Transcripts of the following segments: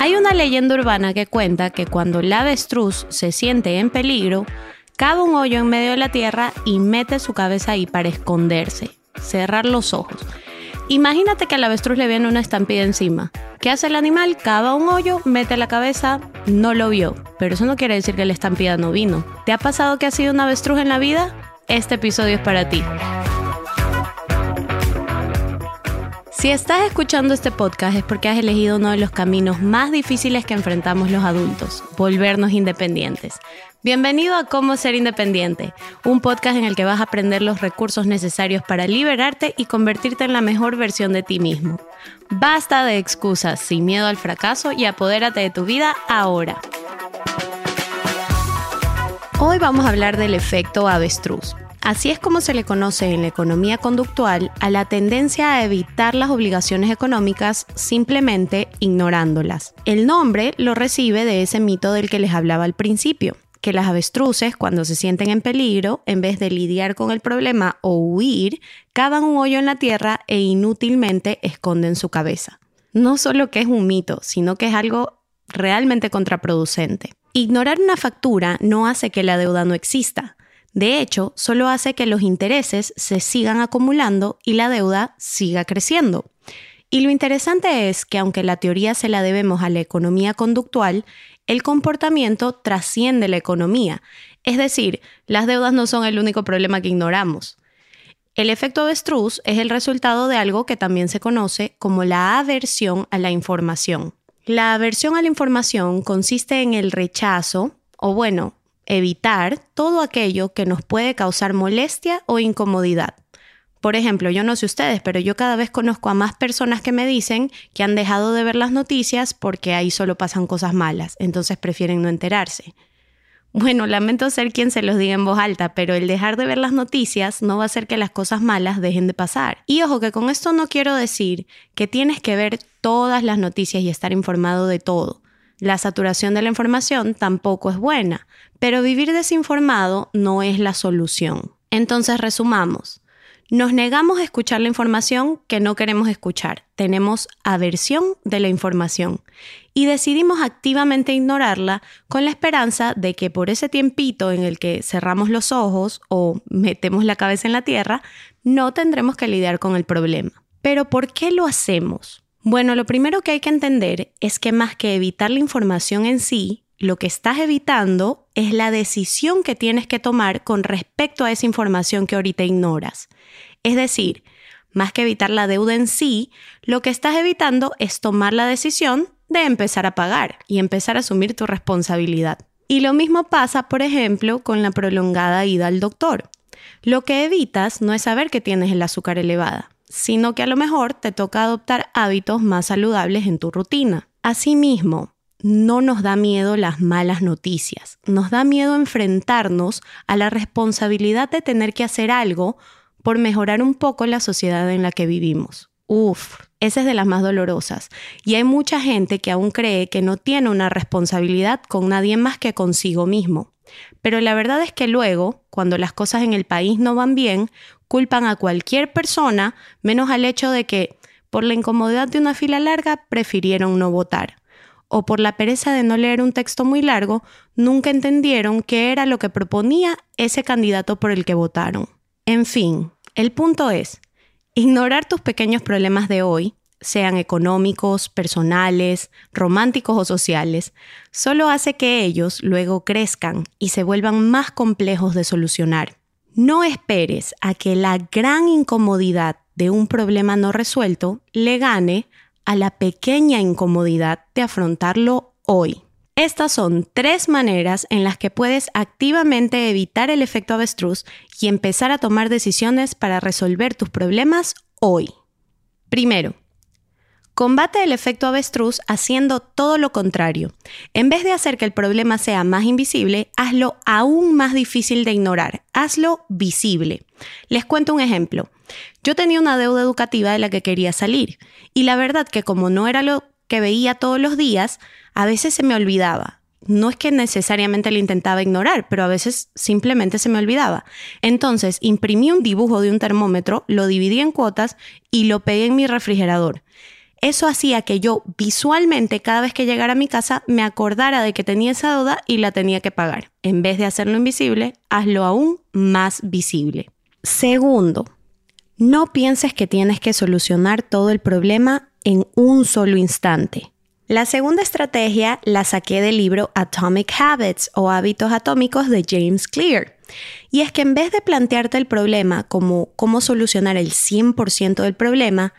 Hay una leyenda urbana que cuenta que cuando la avestruz se siente en peligro, cava un hoyo en medio de la tierra y mete su cabeza ahí para esconderse, cerrar los ojos. Imagínate que al avestruz le viene una estampida encima. ¿Qué hace el animal? Cava un hoyo, mete la cabeza, no lo vio. Pero eso no quiere decir que la estampida no vino. ¿Te ha pasado que ha sido un avestruz en la vida? Este episodio es para ti. Si estás escuchando este podcast es porque has elegido uno de los caminos más difíciles que enfrentamos los adultos, volvernos independientes. Bienvenido a Cómo Ser Independiente, un podcast en el que vas a aprender los recursos necesarios para liberarte y convertirte en la mejor versión de ti mismo. Basta de excusas, sin miedo al fracaso y apodérate de tu vida ahora. Hoy vamos a hablar del efecto avestruz. Así es como se le conoce en la economía conductual a la tendencia a evitar las obligaciones económicas simplemente ignorándolas. El nombre lo recibe de ese mito del que les hablaba al principio que las avestruces, cuando se sienten en peligro, en vez de lidiar con el problema o huir, cavan un hoyo en la tierra e inútilmente esconden su cabeza. No solo que es un mito, sino que es algo realmente contraproducente. Ignorar una factura no hace que la deuda no exista. De hecho, solo hace que los intereses se sigan acumulando y la deuda siga creciendo. Y lo interesante es que aunque la teoría se la debemos a la economía conductual, el comportamiento trasciende la economía. Es decir, las deudas no son el único problema que ignoramos. El efecto avestruz es el resultado de algo que también se conoce como la aversión a la información. La aversión a la información consiste en el rechazo, o bueno, evitar todo aquello que nos puede causar molestia o incomodidad. Por ejemplo, yo no sé ustedes, pero yo cada vez conozco a más personas que me dicen que han dejado de ver las noticias porque ahí solo pasan cosas malas, entonces prefieren no enterarse. Bueno, lamento ser quien se los diga en voz alta, pero el dejar de ver las noticias no va a hacer que las cosas malas dejen de pasar. Y ojo que con esto no quiero decir que tienes que ver todas las noticias y estar informado de todo. La saturación de la información tampoco es buena, pero vivir desinformado no es la solución. Entonces resumamos. Nos negamos a escuchar la información que no queremos escuchar. Tenemos aversión de la información y decidimos activamente ignorarla con la esperanza de que por ese tiempito en el que cerramos los ojos o metemos la cabeza en la tierra, no tendremos que lidiar con el problema. Pero ¿por qué lo hacemos? Bueno, lo primero que hay que entender es que más que evitar la información en sí, lo que estás evitando es la decisión que tienes que tomar con respecto a esa información que ahorita ignoras. Es decir, más que evitar la deuda en sí, lo que estás evitando es tomar la decisión de empezar a pagar y empezar a asumir tu responsabilidad. Y lo mismo pasa, por ejemplo, con la prolongada ida al doctor. Lo que evitas no es saber que tienes el azúcar elevada, sino que a lo mejor te toca adoptar hábitos más saludables en tu rutina. Asimismo, no nos da miedo las malas noticias, nos da miedo enfrentarnos a la responsabilidad de tener que hacer algo por mejorar un poco la sociedad en la que vivimos. Uf, esa es de las más dolorosas. Y hay mucha gente que aún cree que no tiene una responsabilidad con nadie más que consigo mismo. Pero la verdad es que luego, cuando las cosas en el país no van bien, culpan a cualquier persona menos al hecho de que, por la incomodidad de una fila larga, prefirieron no votar o por la pereza de no leer un texto muy largo, nunca entendieron qué era lo que proponía ese candidato por el que votaron. En fin, el punto es, ignorar tus pequeños problemas de hoy, sean económicos, personales, románticos o sociales, solo hace que ellos luego crezcan y se vuelvan más complejos de solucionar. No esperes a que la gran incomodidad de un problema no resuelto le gane a la pequeña incomodidad de afrontarlo hoy. Estas son tres maneras en las que puedes activamente evitar el efecto avestruz y empezar a tomar decisiones para resolver tus problemas hoy. Primero, Combate el efecto avestruz haciendo todo lo contrario. En vez de hacer que el problema sea más invisible, hazlo aún más difícil de ignorar. Hazlo visible. Les cuento un ejemplo. Yo tenía una deuda educativa de la que quería salir y la verdad que como no era lo que veía todos los días, a veces se me olvidaba. No es que necesariamente lo intentaba ignorar, pero a veces simplemente se me olvidaba. Entonces imprimí un dibujo de un termómetro, lo dividí en cuotas y lo pegué en mi refrigerador. Eso hacía que yo visualmente cada vez que llegara a mi casa me acordara de que tenía esa deuda y la tenía que pagar. En vez de hacerlo invisible, hazlo aún más visible. Segundo, no pienses que tienes que solucionar todo el problema en un solo instante. La segunda estrategia la saqué del libro Atomic Habits o Hábitos Atómicos de James Clear. Y es que en vez de plantearte el problema como cómo solucionar el 100% del problema,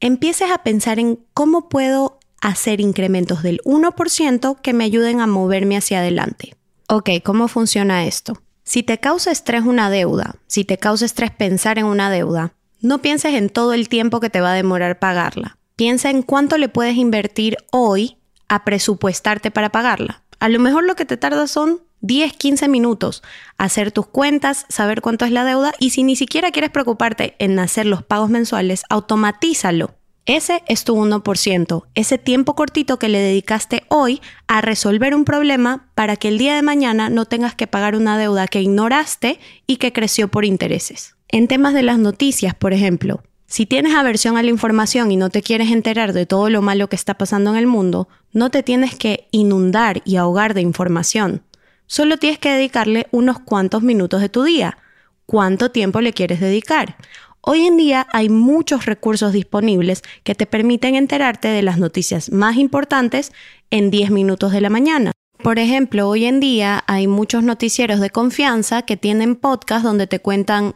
empieces a pensar en cómo puedo hacer incrementos del 1% que me ayuden a moverme hacia adelante. Ok, ¿cómo funciona esto? Si te causa estrés una deuda, si te causa estrés pensar en una deuda, no pienses en todo el tiempo que te va a demorar pagarla. Piensa en cuánto le puedes invertir hoy a presupuestarte para pagarla. A lo mejor lo que te tarda son 10, 15 minutos hacer tus cuentas, saber cuánto es la deuda y si ni siquiera quieres preocuparte en hacer los pagos mensuales, automatízalo. Ese es tu 1%, ese tiempo cortito que le dedicaste hoy a resolver un problema para que el día de mañana no tengas que pagar una deuda que ignoraste y que creció por intereses. En temas de las noticias, por ejemplo, si tienes aversión a la información y no te quieres enterar de todo lo malo que está pasando en el mundo, no te tienes que inundar y ahogar de información. Solo tienes que dedicarle unos cuantos minutos de tu día. ¿Cuánto tiempo le quieres dedicar? Hoy en día hay muchos recursos disponibles que te permiten enterarte de las noticias más importantes en 10 minutos de la mañana. Por ejemplo, hoy en día hay muchos noticieros de confianza que tienen podcast donde te cuentan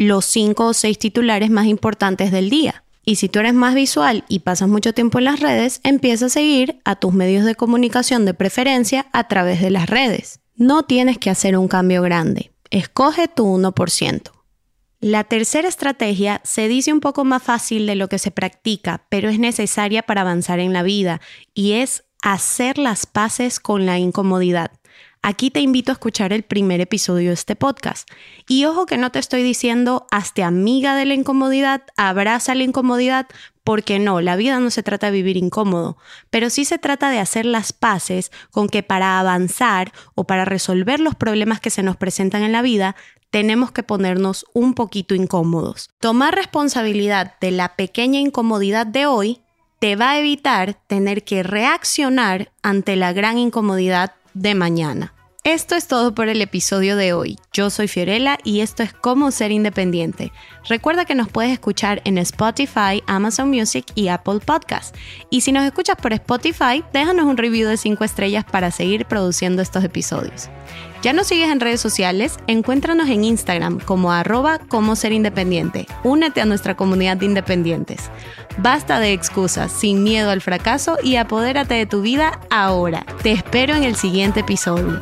los 5 o 6 titulares más importantes del día. Y si tú eres más visual y pasas mucho tiempo en las redes, empieza a seguir a tus medios de comunicación de preferencia a través de las redes. No tienes que hacer un cambio grande. Escoge tu 1%. La tercera estrategia se dice un poco más fácil de lo que se practica, pero es necesaria para avanzar en la vida y es hacer las paces con la incomodidad. Aquí te invito a escuchar el primer episodio de este podcast. Y ojo que no te estoy diciendo hazte amiga de la incomodidad, abraza la incomodidad, porque no, la vida no se trata de vivir incómodo, pero sí se trata de hacer las paces con que para avanzar o para resolver los problemas que se nos presentan en la vida, tenemos que ponernos un poquito incómodos. Tomar responsabilidad de la pequeña incomodidad de hoy te va a evitar tener que reaccionar ante la gran incomodidad de mañana. Esto es todo por el episodio de hoy. Yo soy Fiorella y esto es Cómo ser independiente. Recuerda que nos puedes escuchar en Spotify, Amazon Music y Apple Podcast. Y si nos escuchas por Spotify, déjanos un review de 5 estrellas para seguir produciendo estos episodios. ¿Ya nos sigues en redes sociales? Encuéntranos en Instagram como arroba como ser independiente. Únete a nuestra comunidad de independientes. Basta de excusas, sin miedo al fracaso y apodérate de tu vida ahora. Te espero en el siguiente episodio.